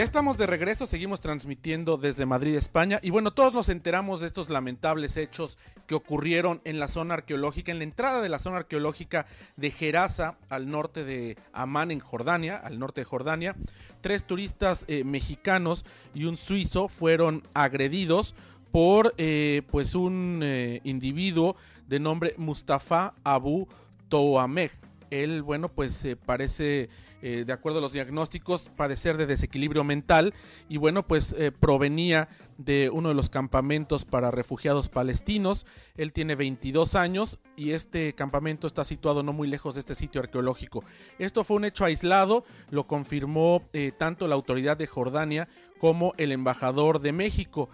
Ya estamos de regreso, seguimos transmitiendo desde Madrid, España. Y bueno, todos nos enteramos de estos lamentables hechos que ocurrieron en la zona arqueológica, en la entrada de la zona arqueológica de Gerasa, al norte de Amán, en Jordania, al norte de Jordania. Tres turistas eh, mexicanos y un suizo fueron agredidos por eh, pues un eh, individuo de nombre Mustafa Abu Touameh él, bueno, pues eh, parece, eh, de acuerdo a los diagnósticos, padecer de desequilibrio mental y bueno, pues eh, provenía de uno de los campamentos para refugiados palestinos. Él tiene 22 años y este campamento está situado no muy lejos de este sitio arqueológico. Esto fue un hecho aislado, lo confirmó tanto la autoridad de Jordania como el embajador de México,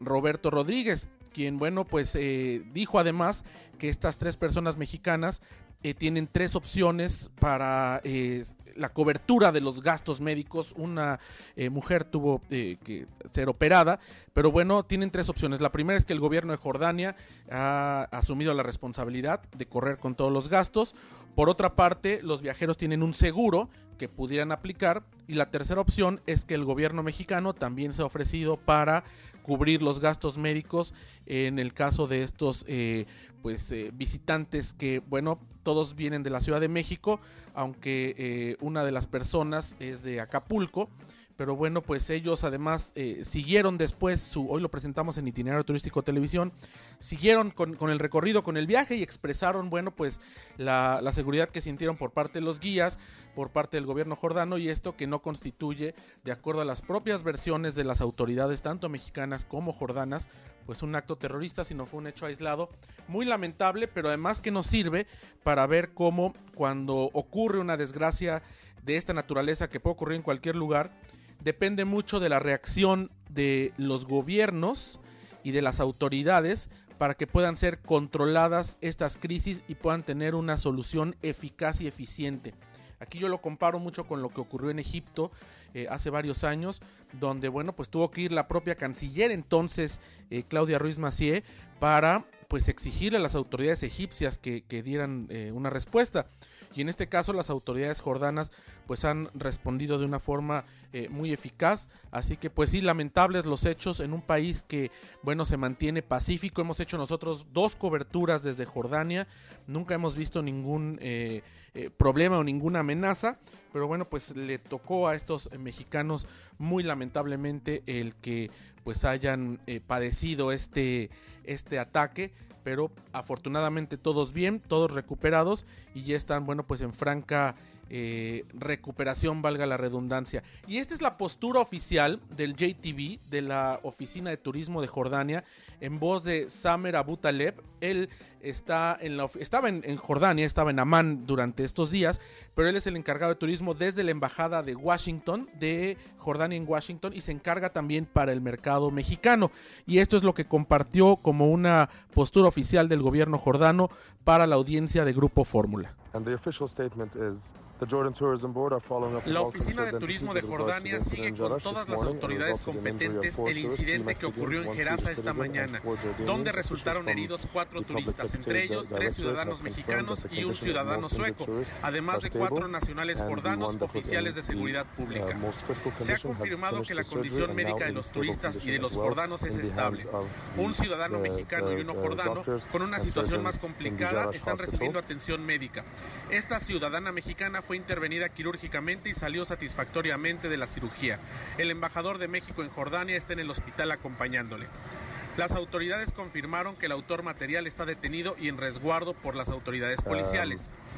Roberto Rodríguez quien, bueno, pues dijo además que estas tres personas mexicanas eh, tienen tres opciones para eh, la cobertura de los gastos médicos. Una eh, mujer tuvo que ser operada, pero bueno, tienen tres opciones. La primera es que el gobierno de Jordania ha asumido la responsabilidad de correr con todos los gastos. Por otra parte, los viajeros tienen un seguro que pudieran aplicar. Y la tercera opción es que el gobierno mexicano también se ha ofrecido para cubrir los gastos médicos en el caso de estos eh, pues eh, visitantes que bueno todos vienen de la Ciudad de México aunque eh, una de las personas es de Acapulco pero bueno, pues ellos además eh, siguieron después, su, hoy lo presentamos en Itinerario Turístico Televisión, siguieron con, el recorrido, con el viaje y expresaron, bueno, pues la, seguridad que sintieron por parte de los guías, por parte del gobierno jordano y esto que no constituye, de acuerdo a las propias versiones de las autoridades, tanto mexicanas como jordanas, pues un acto terrorista, sino fue un hecho aislado, muy lamentable, pero además que nos sirve para ver cómo cuando ocurre una desgracia de esta naturaleza que puede ocurrir en cualquier lugar, depende mucho de la reacción de los gobiernos y de las autoridades para que puedan ser controladas estas crisis y puedan tener una solución eficaz y eficiente. Aquí yo lo comparo mucho con lo que ocurrió en Egipto eh, hace varios años, donde bueno, pues tuvo que ir la propia canciller entonces, eh, Claudia Ruiz Macié, para pues exigirle a las autoridades egipcias que, dieran eh, una respuesta y en este caso las autoridades jordanas pues han respondido de una forma eh, muy eficaz. Así que pues sí lamentables los hechos en un país que bueno se mantiene pacífico. Hemos hecho nosotros dos coberturas desde Jordania. Nunca hemos visto ningún eh, eh, problema o ninguna amenaza. Pero bueno pues le tocó a estos mexicanos muy lamentablemente el que pues hayan padecido este este ataque. Pero afortunadamente todos bien, todos recuperados. Y ya están, bueno, pues en franca eh, recuperación, valga la redundancia. Y esta es la postura oficial del JTV, de la Oficina de Turismo de Jordania, en voz de Samer Abu Taleb. Él está en la, estaba en, Jordania, estaba en Amán durante estos días, pero él es el encargado de turismo desde la Embajada de Washington, de Jordania en Washington, y se encarga también para el mercado mexicano. Y esto es lo que compartió como una postura oficial del gobierno jordano para la audiencia de Grupo Fórmula. La Oficina de Turismo de Jordania sigue con todas las autoridades competentes el incidente que ocurrió en Gerasa esta mañana, donde resultaron heridos cuatro turistas, entre ellos tres ciudadanos mexicanos y un ciudadano sueco, además de cuatro nacionales jordanos oficiales de seguridad pública. Se ha confirmado que la condición médica de los turistas y de los jordanos es estable. Un ciudadano mexicano y uno jordano, con una situación más complicada, están recibiendo atención médica. Esta ciudadana mexicana fue intervenida quirúrgicamente y salió satisfactoriamente de la cirugía. El embajador de México en Jordania está en el hospital acompañándole. Las autoridades confirmaron que el autor material está detenido y en resguardo por las autoridades policiales. Um,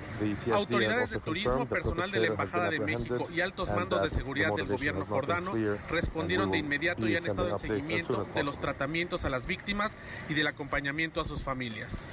autoridades de turismo, personal de la Embajada de México y altos mandos de seguridad del gobierno jordano respondieron de inmediato y han estado en seguimiento de los tratamientos a las víctimas y del acompañamiento a sus familias.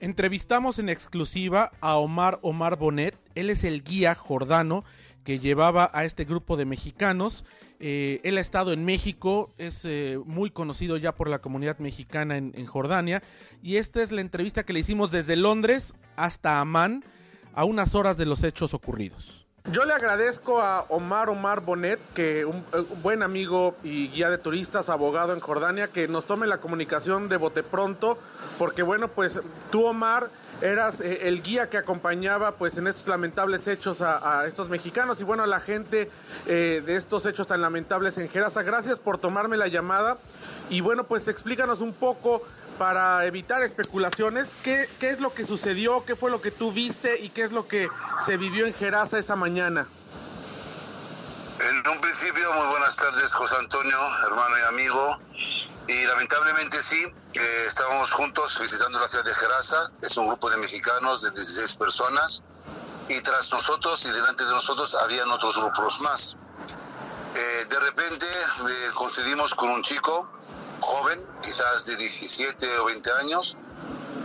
Entrevistamos en exclusiva a Omar Omar Bonet, él es el guía jordano que llevaba a este grupo de mexicanos. Eh, él ha estado en México, es eh, muy conocido ya por la comunidad mexicana en, en, Jordania. Y esta es la entrevista que le hicimos desde Londres hasta Amán, a unas horas de los hechos ocurridos. Yo le agradezco a Omar Omar Bonet, que un, un, buen amigo y guía de turistas, abogado en Jordania, que nos tome la comunicación de bote pronto, porque bueno, pues tú Omar eras eh, el guía que acompañaba pues en estos lamentables hechos a, a estos mexicanos y bueno a la gente eh, de estos hechos tan lamentables en Gerasa. Gracias por tomarme la llamada y bueno pues explícanos un poco para evitar especulaciones, ¿qué, ¿qué, es lo que sucedió? ¿Qué fue lo que tú viste? ¿Y qué es lo que se vivió en Gerasa esa mañana? En un principio, muy buenas tardes, José Antonio, hermano y amigo. Y lamentablemente sí, eh, estábamos juntos visitando la ciudad de Gerasa, es un grupo de mexicanos de 16 personas, y tras nosotros y delante de nosotros habían otros grupos más. Eh, de repente eh, coincidimos con un chico joven, quizás de 17 o 20 años,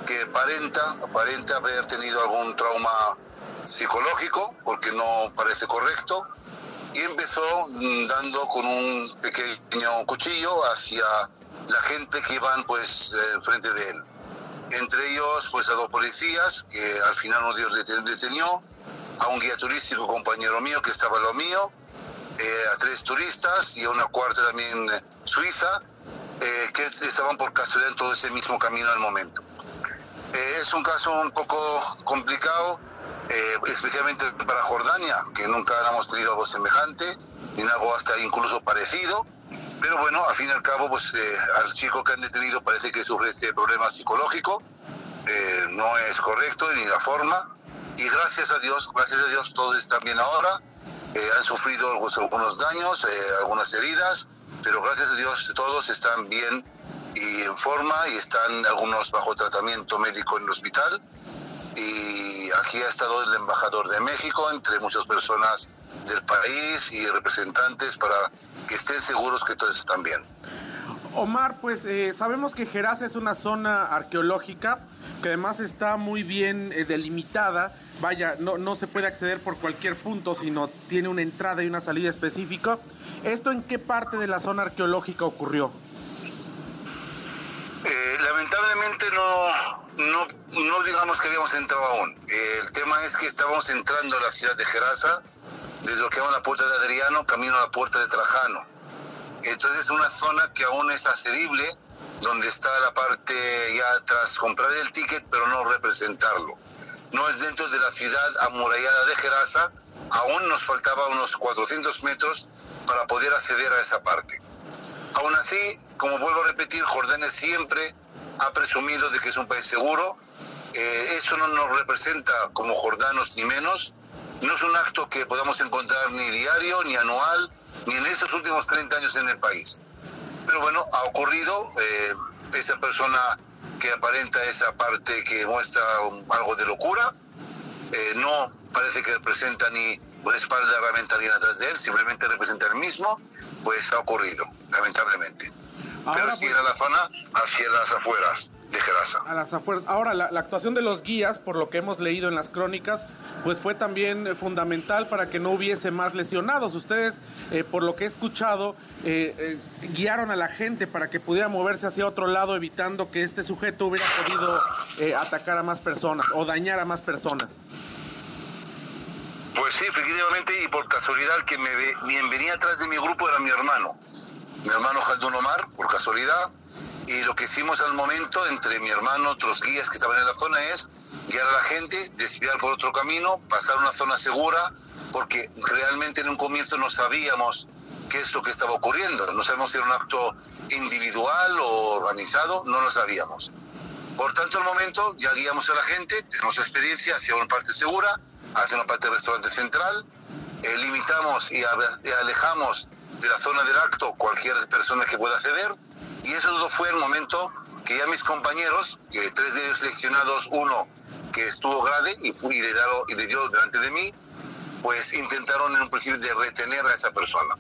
que aparenta, aparenta haber tenido algún trauma psicológico, porque no parece correcto, y empezó mm, dando con un pequeño cuchillo hacia la gente que iban pues enfrente de él. Entre ellos pues a dos policías que al final uno de ellos detenió, a un guía turístico compañero mío que estaba lo mío, eh, a tres turistas y a una cuarta también eh, suiza eh, que estaban por casualidad en todo ese mismo camino al momento. Eh, es un caso un poco complicado, eh, especialmente para Jordania, que nunca hemos tenido algo semejante, ni algo hasta incluso parecido. Pero bueno, al fin y al cabo, pues eh, al chico que han detenido parece que sufre este problema psicológico, eh, no es correcto ni la forma. Y gracias a Dios, gracias a Dios, todos están bien ahora. Eh, han sufrido algunos, algunos daños, algunas heridas, pero gracias a Dios todos están bien y en forma y están algunos bajo tratamiento médico en el hospital. Y aquí ha estado el embajador de México, entre muchas personas del país y representantes para que estén seguros que todos están bien. Omar, pues eh, sabemos que Gerasa es una zona arqueológica que además está muy bien eh, delimitada. Vaya, no, no se puede acceder por cualquier punto, sino tiene una entrada y una salida específica. ¿Esto en qué parte de la zona arqueológica ocurrió? Eh, lamentablemente no, no, no, digamos que habíamos entrado aún. Eh, el tema es que estábamos entrando a la ciudad de Gerasa, desde lo que llama la puerta de Adriano, camino a la puerta de Trajano. Entonces es una zona que aún es accedible, donde está la parte ya tras comprar el ticket, pero no representarlo. No es dentro de la ciudad amurallada de Gerasa, aún nos faltaba unos 400 metros para poder acceder a esa parte. Aún así, como vuelvo a repetir, Jordania siempre ha presumido de que es un país seguro. Eh, eso no nos representa como jordanos ni menos. No es un acto que podamos encontrar ni diario, ni anual, ni en estos últimos 30 años en el país. Pero bueno, ha ocurrido. Eh, esa persona que aparenta esa parte que muestra algo de locura, no parece que representa ni una espalda herramiental atrás de él, simplemente representa el mismo, pues ha ocurrido, lamentablemente. Ahora, Pero si pues, era la zona hacia las afueras de Gerasa. A las afueras. Ahora, la, la, actuación de los guías, por lo que hemos leído en las crónicas, pues fue también fundamental para que no hubiese más lesionados. Ustedes, eh, por lo que he escuchado, eh, eh, guiaron a la gente para que pudiera moverse hacia otro lado, evitando que este sujeto hubiera podido eh, atacar a más personas o dañar a más personas. Pues sí, efectivamente, y por casualidad que me quien venía atrás de mi grupo era mi hermano, mi hermano Jaldún Omar, por casualidad, y lo que hicimos al momento entre mi hermano, otros guías que estaban en la zona es guiar a la gente, desviar por otro camino, pasar a una zona segura, porque realmente en un comienzo no sabíamos qué es lo que estaba ocurriendo, no sabemos si era un acto individual o organizado, no lo sabíamos. Por tanto, al momento ya guiamos a la gente, tenemos experiencia hacia una parte segura, hacia una parte del restaurante central, eh, limitamos y, alejamos de la zona del acto cualquier persona que pueda acceder y eso todo fue el momento que ya mis compañeros, que tres de ellos seleccionados, uno que estuvo grave y, fue, y, le, dado, y le dio delante de mí, pues intentaron en un principio de retener a esa persona.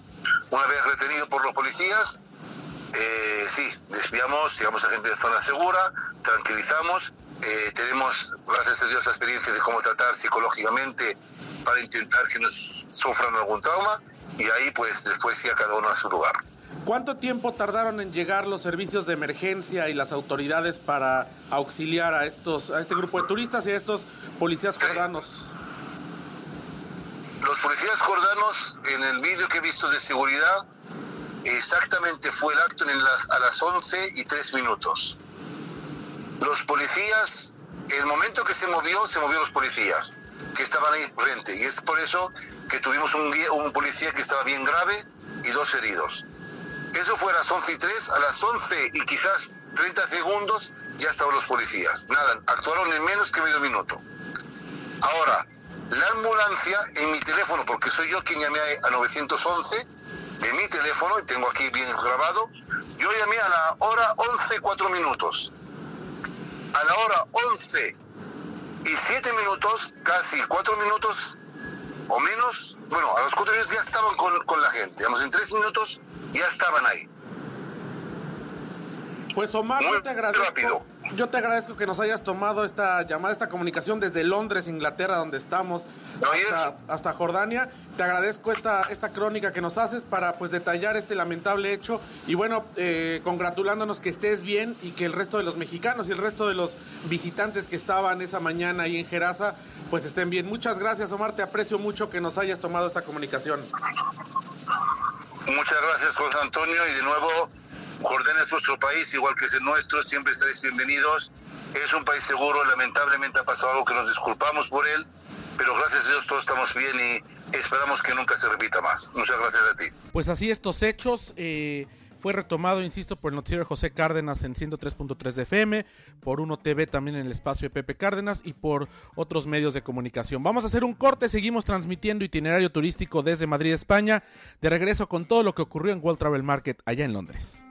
Una vez retenido por los policías, eh, sí, desviamos, digamos a gente de zona segura, tranquilizamos, eh, tenemos, gracias a Dios, la experiencia de cómo tratar psicológicamente para intentar que no sufran algún trauma y ahí pues después sí a cada uno a su lugar. ¿Cuánto tiempo tardaron en llegar los servicios de emergencia y las autoridades para auxiliar a estos a este grupo de turistas y a estos policías jordanos? Los policías jordanos, en el vídeo que he visto de seguridad, exactamente fue el acto en las, a las 11 y 3 minutos. Los policías, el momento que se movió, se movió los policías que estaban ahí frente. Y es por eso que tuvimos un, un policía que estaba bien grave y dos heridos. Eso fue a las 11 y 3, a las 11 y quizás 30 segundos ya estaban los policías. Nada, actuaron en menos que medio minuto. Ahora, la ambulancia en mi teléfono, porque soy yo quien llamé a 911, de mi teléfono, y tengo aquí bien grabado, yo llamé a la hora 11, 4 minutos. A la hora 11 y 7 minutos, casi 4 minutos o menos, bueno, a los 4 minutos ya estaban con, con la gente. Digamos, en 3 minutos ya estaban ahí. Pues Omar, yo te agradezco. Yo te agradezco que nos hayas tomado esta llamada, esta comunicación desde Londres, Inglaterra, donde estamos, hasta, Jordania. Te agradezco esta, esta crónica que nos haces para pues detallar este lamentable hecho y bueno, eh, congratulándonos que estés bien y que el resto de los mexicanos y el resto de los visitantes que estaban esa mañana ahí en Geraza pues estén bien. Muchas gracias Omar, te aprecio mucho que nos hayas tomado esta comunicación. Muchas gracias José Antonio y de nuevo Jordania es nuestro país, igual que es el nuestro, siempre estaréis bienvenidos. Es un país seguro, lamentablemente ha pasado algo que nos disculpamos por él, pero gracias a Dios todos estamos bien y esperamos que nunca se repita más. Muchas gracias a ti. Pues así estos hechos... Eh, fue retomado, insisto, por el noticiero José Cárdenas en 103.3 de FM, por Uno TV también en el espacio de Pepe Cárdenas y por otros medios de comunicación. Vamos a hacer un corte, seguimos transmitiendo itinerario turístico desde Madrid, España, de regreso con todo lo que ocurrió en World Travel Market allá en Londres.